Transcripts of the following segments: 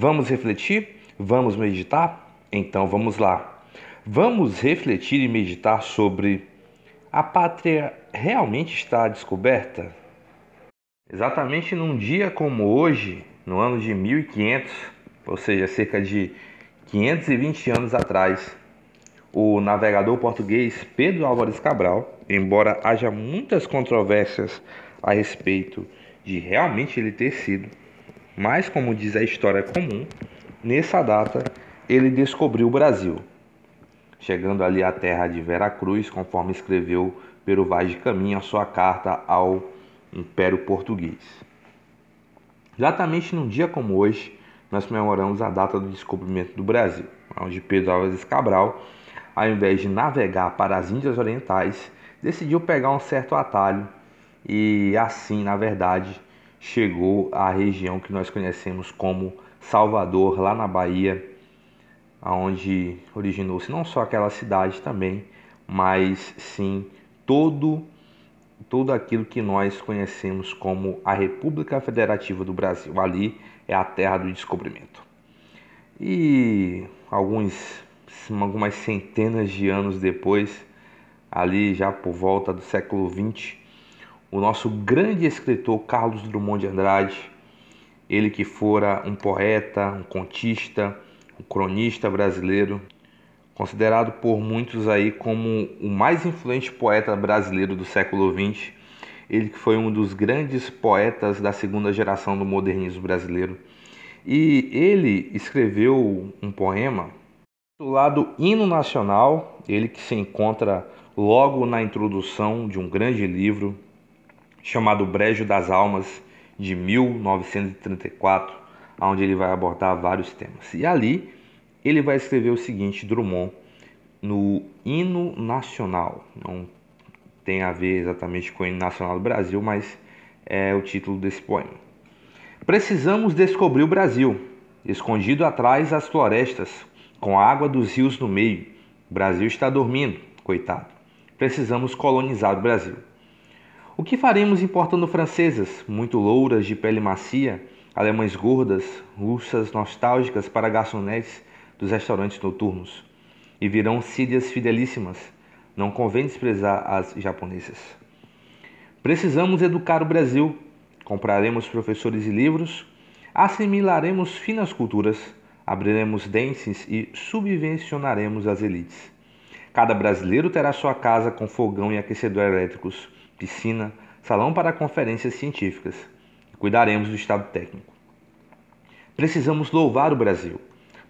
Vamos refletir? Vamos meditar? Então vamos lá. Vamos refletir e meditar sobre a pátria realmente está descoberta? Exatamente num dia como hoje, no ano de 1500, ou seja, cerca de 520 anos atrás, o navegador português Pedro Álvares Cabral, embora haja muitas controvérsias a respeito de realmente ele ter sido, mas como diz a história comum, nessa data ele descobriu o Brasil, chegando ali à terra de Veracruz, conforme escreveu Pero Vaz de Caminho a sua carta ao Império Português. Exatamente num dia como hoje, nós comemoramos a data do descobrimento do Brasil, onde Pedro Álvares Cabral, ao invés de navegar para as Índias Orientais, decidiu pegar um certo atalho e assim, na verdade, chegou à região que nós conhecemos como Salvador, lá na Bahia, onde originou-se não só aquela cidade também, mas sim todo tudo aquilo que nós conhecemos como a República Federativa do Brasil. Ali é a terra do descobrimento. E alguns, algumas centenas de anos depois, ali já por volta do século XX, o nosso grande escritor Carlos Drummond de Andrade, ele que fora um poeta, um contista, um cronista brasileiro, considerado por muitos aí como o mais influente poeta brasileiro do século XX. Ele que foi um dos grandes poetas da segunda geração do modernismo brasileiro. E ele escreveu um poema intitulado Hino Nacional, ele que se encontra logo na introdução de um grande livro chamado Brejo das Almas, de 1934, onde ele vai abordar vários temas. E ali ele vai escrever o seguinte, Drummond, no hino nacional. Não tem a ver exatamente com o hino nacional do Brasil, mas é o título desse poema. Precisamos descobrir o Brasil, escondido atrás das florestas, com a água dos rios no meio. O Brasil está dormindo, coitado. Precisamos colonizar o Brasil. O que faremos importando francesas, muito louras de pele macia, alemães gordas, russas nostálgicas para garçonetes dos restaurantes noturnos. E virão sírias fidelíssimas. Não convém desprezar as japonesas. Precisamos educar o Brasil. Compraremos professores e livros, assimilaremos finas culturas, abriremos dentes e subvencionaremos as elites. Cada brasileiro terá sua casa com fogão e aquecedor elétricos, piscina, salão para conferências científicas. Cuidaremos do estado técnico. Precisamos louvar o Brasil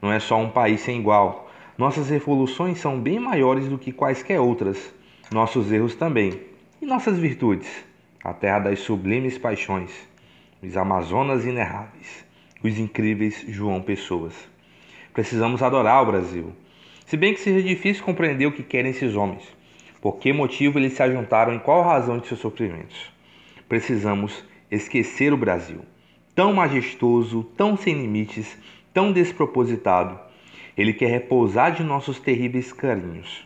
não é só um país sem igual. Nossas revoluções são bem maiores do que quaisquer outras. Nossos erros também. E nossas virtudes? A terra das sublimes paixões. Os Amazonas inerráveis. Os incríveis João Pessoas. Precisamos adorar o Brasil. Se bem que seja difícil compreender o que querem esses homens. Por que motivo eles se ajuntaram e qual razão de seus sofrimentos? Precisamos esquecer o Brasil. Tão majestoso, tão sem limites, tão despropositado. Ele quer repousar de nossos terríveis carinhos.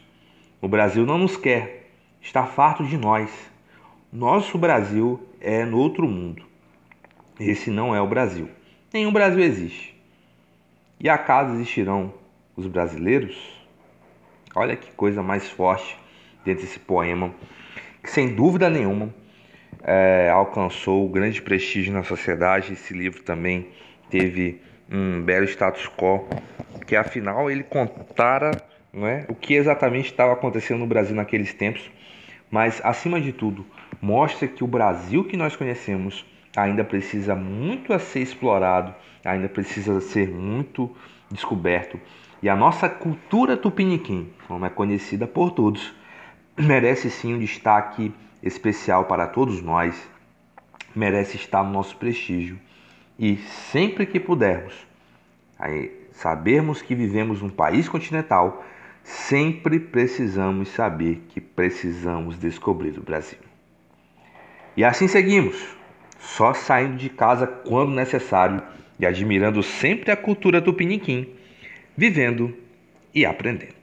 O Brasil não nos quer, está farto de nós. Nosso Brasil é no outro mundo. Esse não é o Brasil. Nenhum Brasil existe. E acaso existirão os brasileiros? Olha que coisa mais forte dentro desse poema, que sem dúvida nenhuma é, alcançou grande prestígio na sociedade. Esse livro também teve um belo status quo, que afinal ele contara é, o que exatamente estava acontecendo no Brasil naqueles tempos, mas acima de tudo, mostra que o Brasil que nós conhecemos ainda precisa muito a ser explorado, ainda precisa ser muito descoberto. E a nossa cultura tupiniquim, como é conhecida por todos, merece sim um destaque especial para todos nós, merece estar no nosso prestígio e sempre que pudermos, sabermos que vivemos num país continental, sempre precisamos saber que precisamos descobrir o Brasil. E assim seguimos, só saindo de casa quando necessário e admirando sempre a cultura tupiniquim, vivendo e aprendendo.